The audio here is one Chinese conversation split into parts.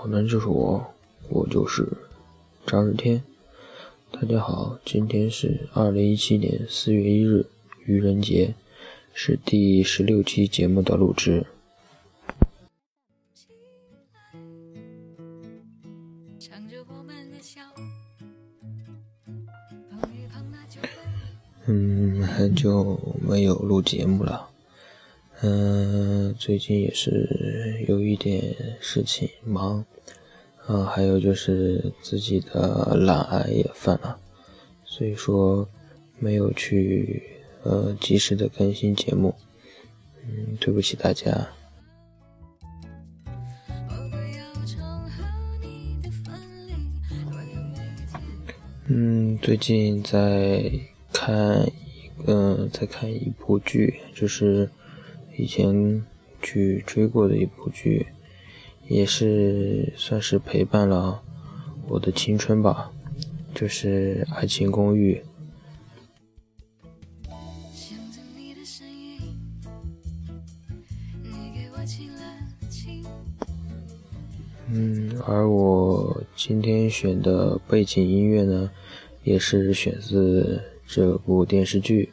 好男就是我，我就是张日天。大家好，今天是二零一七年四月一日，愚人节，是第十六期节目的录制。嗯，很久没有录节目了。嗯，最近也是有一点事情忙，啊，还有就是自己的懒癌也犯了，所以说没有去呃及时的更新节目，嗯，对不起大家。嗯，最近在。看一个，在看一部剧，就是以前去追过的一部剧，也是算是陪伴了我的青春吧，就是《爱情公寓》。嗯，而我今天选的背景音乐呢，也是选自。这部电视剧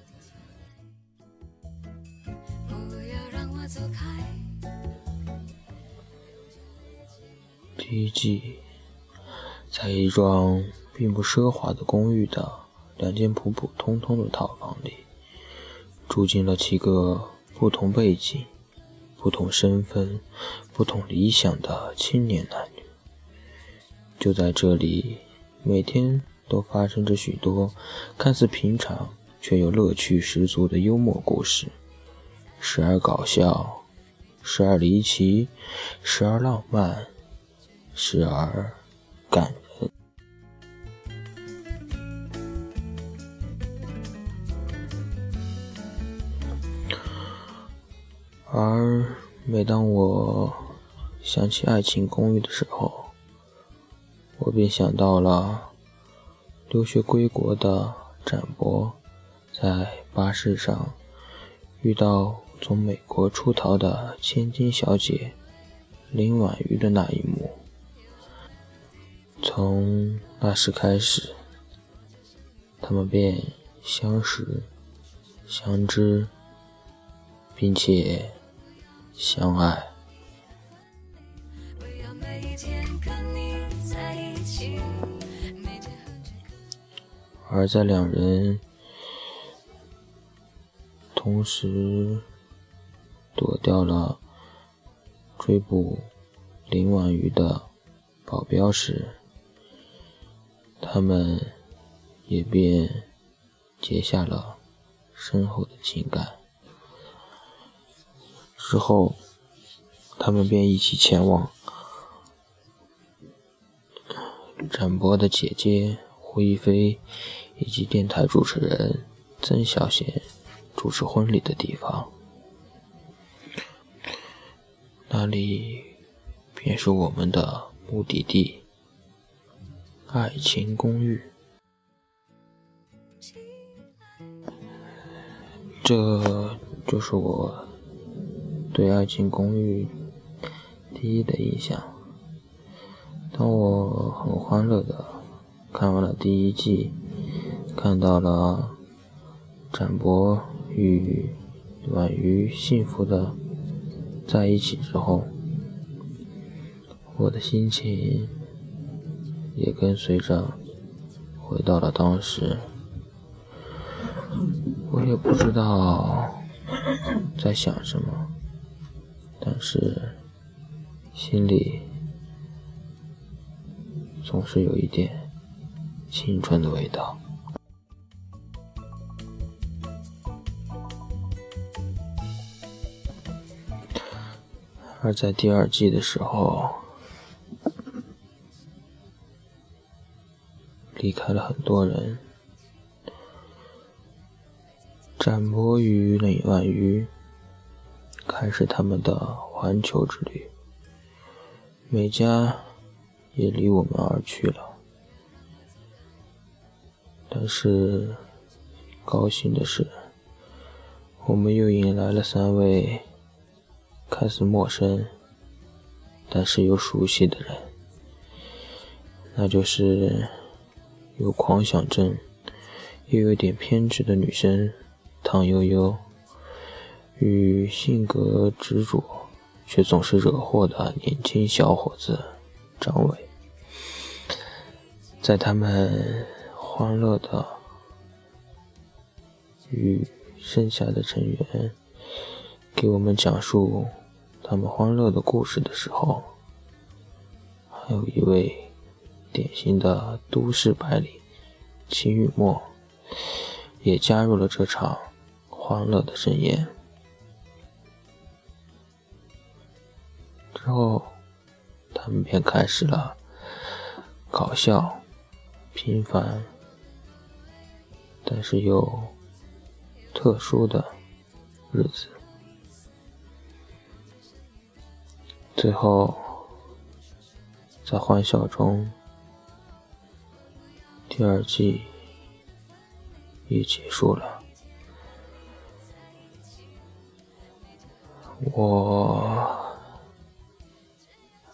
一季，在一幢并不奢华的公寓的两间普普通通的套房里，住进了七个不同背景、不同身份、不同理想的青年男女。就在这里，每天。都发生着许多看似平常却又乐趣十足的幽默故事，时而搞笑，时而离奇，时而浪漫，时而感人。而每当我想起《爱情公寓》的时候，我便想到了。留学归国的展博，在巴士上遇到从美国出逃的千金小姐林婉瑜的那一幕。从那时开始，他们便相识、相知，并且相爱。而在两人同时躲掉了追捕林婉瑜的保镖时，他们也便结下了深厚的情感。之后，他们便一起前往展博的姐姐胡一菲。以及电台主持人曾小贤主持婚礼的地方，那里便是我们的目的地——爱情公寓。这就是我对爱情公寓第一的印象。当我很欢乐的看完了第一季。看到了展博与婉瑜幸福的在一起之后，我的心情也跟随着回到了当时。我也不知道在想什么，但是心里总是有一点青春的味道。而在第二季的时候，离开了很多人。展博与李婉瑜开始他们的环球之旅，美嘉也离我们而去了。但是，高兴的是，我们又迎来了三位。看似陌生，但是又熟悉的人。那就是有狂想症又有点偏执的女生唐悠悠，与性格执着却总是惹祸的年轻小伙子张伟，在他们欢乐的与剩下的成员给我们讲述他们欢乐的故事的时候，还有一位典型的都市白领秦雨墨也加入了这场欢乐的盛宴。之后，他们便开始了搞笑、平凡，但是又特殊的日子。最后，在欢笑中，第二季也结束了。我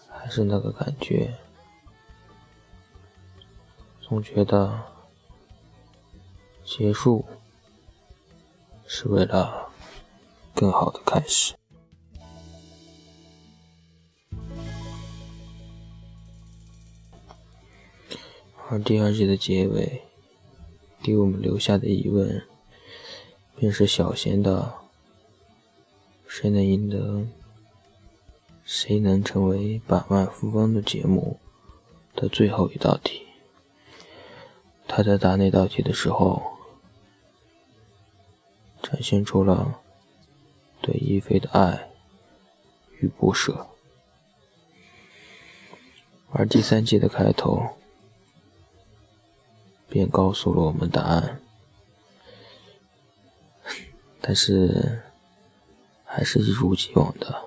还。是那个感觉，总觉得结束是为了更好的开始。而第二季的结尾给我们留下的疑问，便是小贤的“谁能赢得”。谁能成为百万富翁的节目的最后一道题？他在答那道题的时候，展现出了对一菲的爱与不舍。而第三季的开头，便告诉了我们答案，但是还是一如既往的。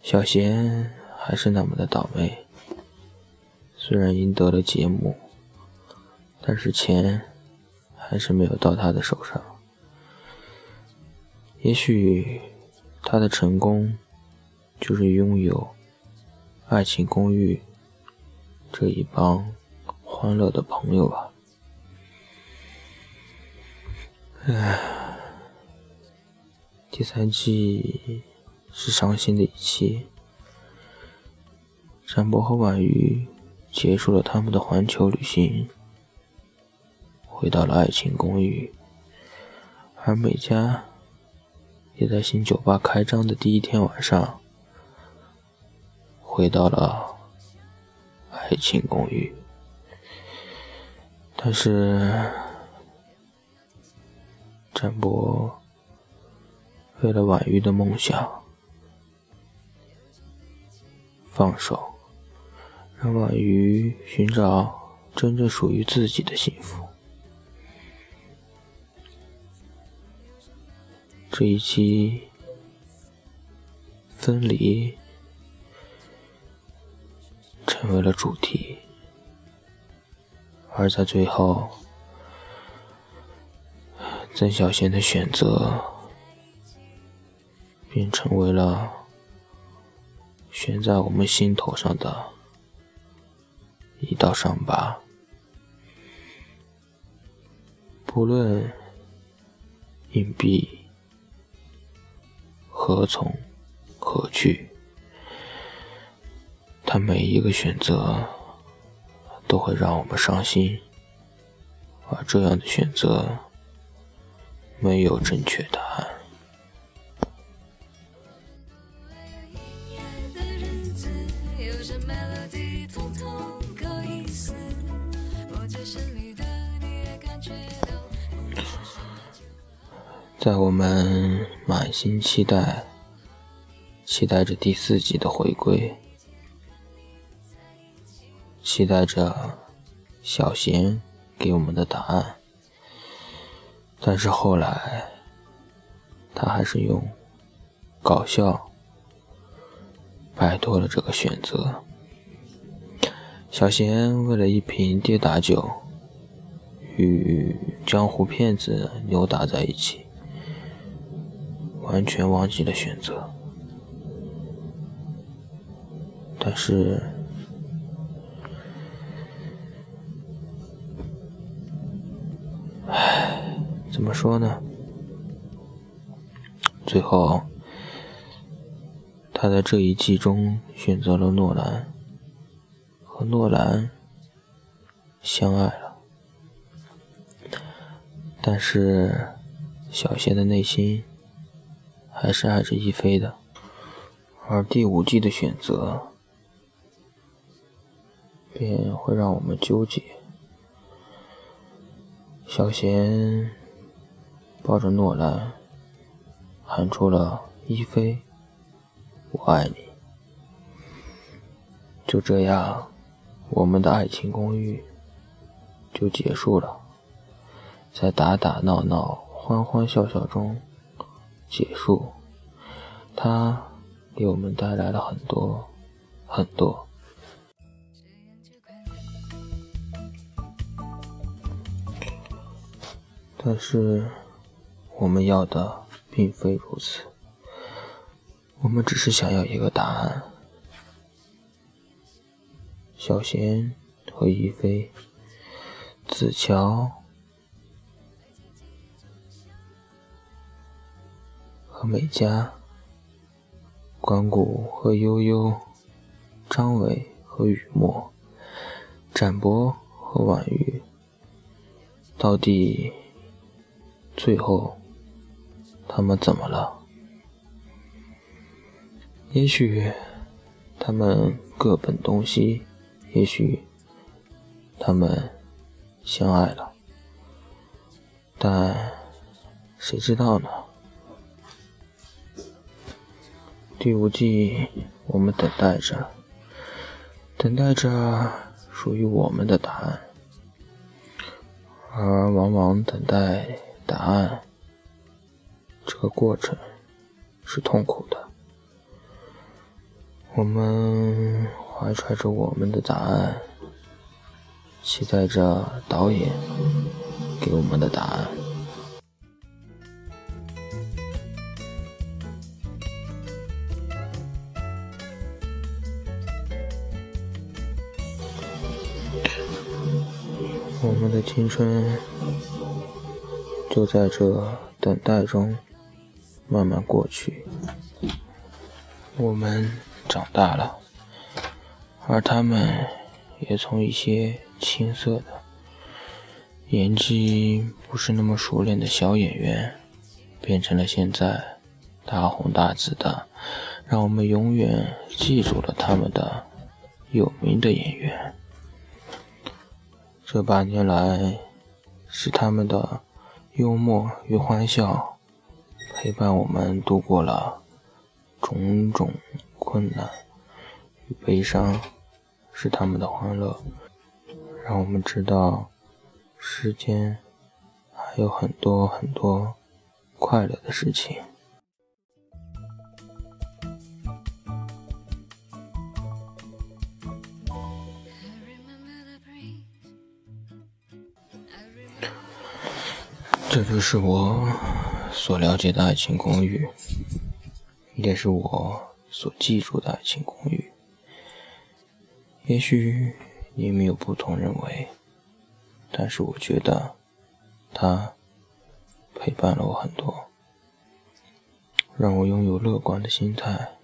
小贤还是那么的倒霉，虽然赢得了节目，但是钱还是没有到他的手上。也许他的成功就是拥有《爱情公寓》这一帮欢乐的朋友吧。唉，第三季。是伤心的一期。展博和婉瑜结束了他们的环球旅行，回到了爱情公寓，而美嘉也在新酒吧开张的第一天晚上，回到了爱情公寓。但是，展博为了婉瑜的梦想。放手，让婉瑜寻找真正属于自己的幸福。这一期分离成为了主题，而在最后，曾小贤的选择便成为了。悬在我们心头上的一道伤疤，不论硬币何从何去，他每一个选择都会让我们伤心，而这样的选择没有正确答案。在我们满心期待、期待着第四季的回归，期待着小贤给我们的答案，但是后来，他还是用搞笑摆脱了这个选择。小贤为了一瓶跌打酒，与江湖骗子扭打在一起。完全忘记了选择，但是怎么说呢？最后，他在这一季中选择了诺兰，和诺兰相爱了。但是，小贤的内心还是爱着一菲的。而第五季的选择，便会让我们纠结。小贤抱着诺兰，喊出了“一菲，我爱你”。就这样，我们的爱情公寓就结束了，在打打闹闹、欢欢笑笑中结束。他。给我们带来了很多很多，但是我们要的并非如此，我们只是想要一个答案。小贤和一菲，子乔和美嘉。关谷和悠悠，张伟和雨墨，展博和婉玉，到底最后他们怎么了？也许他们各奔东西，也许他们相爱了，但谁知道呢？第五季，我们等待着，等待着属于我们的答案，而往往等待答案这个过程是痛苦的。我们怀揣着我们的答案，期待着导演给我们的答案。我们的青春就在这等待中慢慢过去。我们长大了，而他们也从一些青涩的、演技不是那么熟练的小演员，变成了现在大红大紫的，让我们永远记住了他们的有名的演员。这八年来，是他们的幽默与欢笑陪伴我们度过了种种困难与悲伤，是他们的欢乐让我们知道世间还有很多很多快乐的事情。这就是我所了解的爱情公寓，也是我所记住的爱情公寓。也许你们有不同认为，但是我觉得它陪伴了我很多，让我拥有乐观的心态、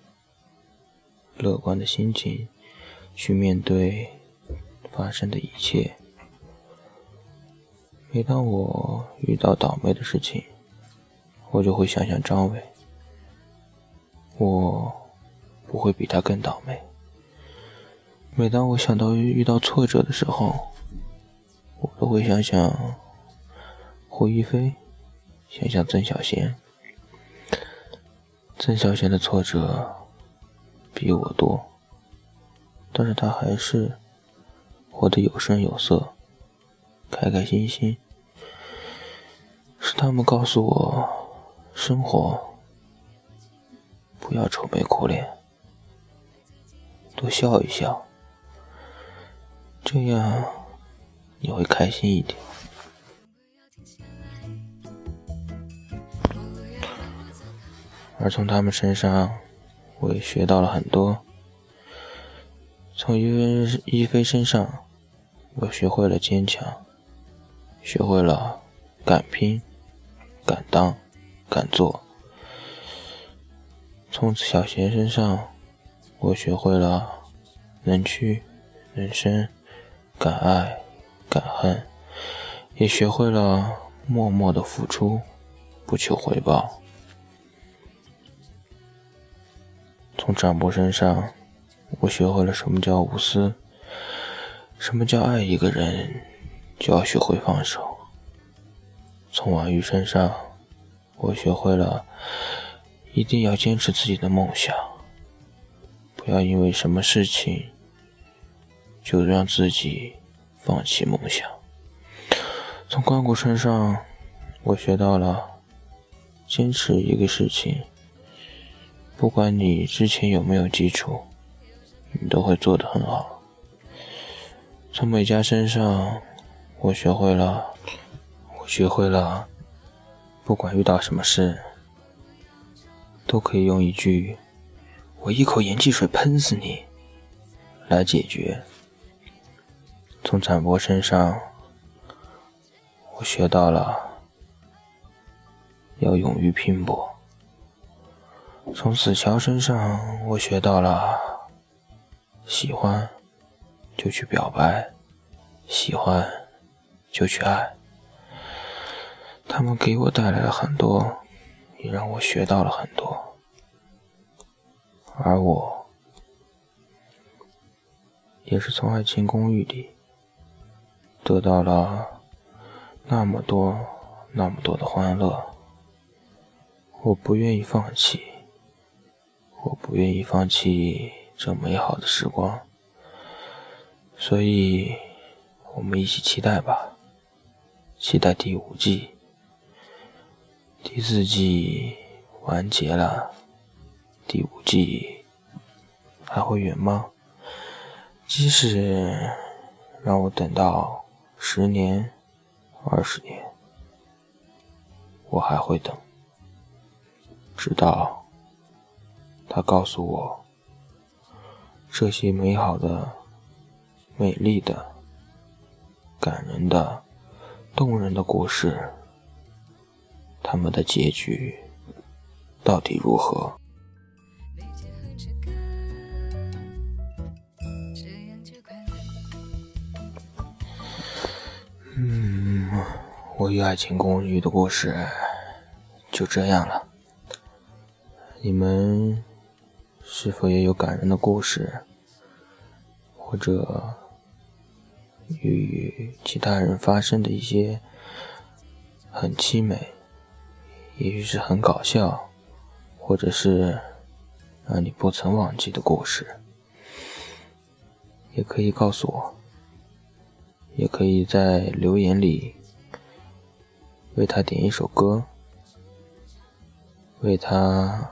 乐观的心情去面对发生的一切。每当我遇到倒霉的事情，我就会想想张伟，我不会比他更倒霉。每当我想到遇到挫折的时候，我都会想想胡一菲，想想曾小贤。曾小贤的挫折比我多，但是他还是活得有声有色，开开心心。是他们告诉我，生活不要愁眉苦脸，多笑一笑，这样你会开心一点。而从他们身上，我也学到了很多。从一一菲身上，我学会了坚强，学会了敢拼。敢当、敢做。从，小贤身上，我学会了能屈能伸，敢爱敢恨，也学会了默默的付出，不求回报。从展博身上，我学会了什么叫无私，什么叫爱一个人就要学会放手。从王玉身上，我学会了一定要坚持自己的梦想，不要因为什么事情就让自己放弃梦想。从关谷身上，我学到了坚持一个事情。不管你之前有没有基础，你都会做得很好。从美嘉身上，我学会了，我学会了，不管遇到什么事，都可以用一句“我一口盐汽水喷死你”来解决。从展博身上，我学到了要勇于拼搏。从子乔身上，我学到了：喜欢就去表白，喜欢就去爱。他们给我带来了很多，也让我学到了很多。而我，也是从《爱情公寓》里得到了那么多、那么多的欢乐。我不愿意放弃。我不愿意放弃这美好的时光，所以我们一起期待吧，期待第五季、第四季完结了，第五季还会远吗？即使让我等到十年、二十年，我还会等，直到。他告诉我，这些美好的、美丽的、感人的、动人的故事，他们的结局到底如何？嗯，我与爱情公寓的故事就这样了，你们。是否也有感人的故事，或者与其他人发生的一些很凄美，也许是很搞笑，或者是让你不曾忘记的故事，也可以告诉我，也可以在留言里为他点一首歌，为他。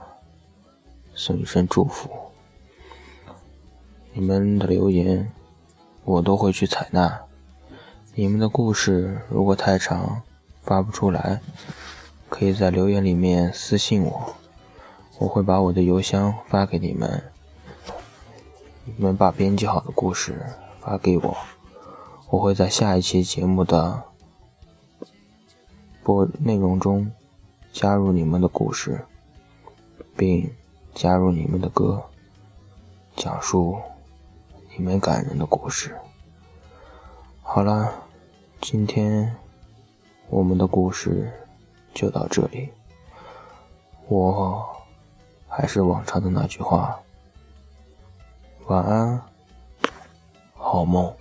送一声祝福，你们的留言我都会去采纳。你们的故事如果太长发不出来，可以在留言里面私信我，我会把我的邮箱发给你们。你们把编辑好的故事发给我，我会在下一期节目的播内容中加入你们的故事，并。加入你们的歌，讲述你们感人的故事。好了，今天我们的故事就到这里。我还是往常的那句话，晚安，好梦。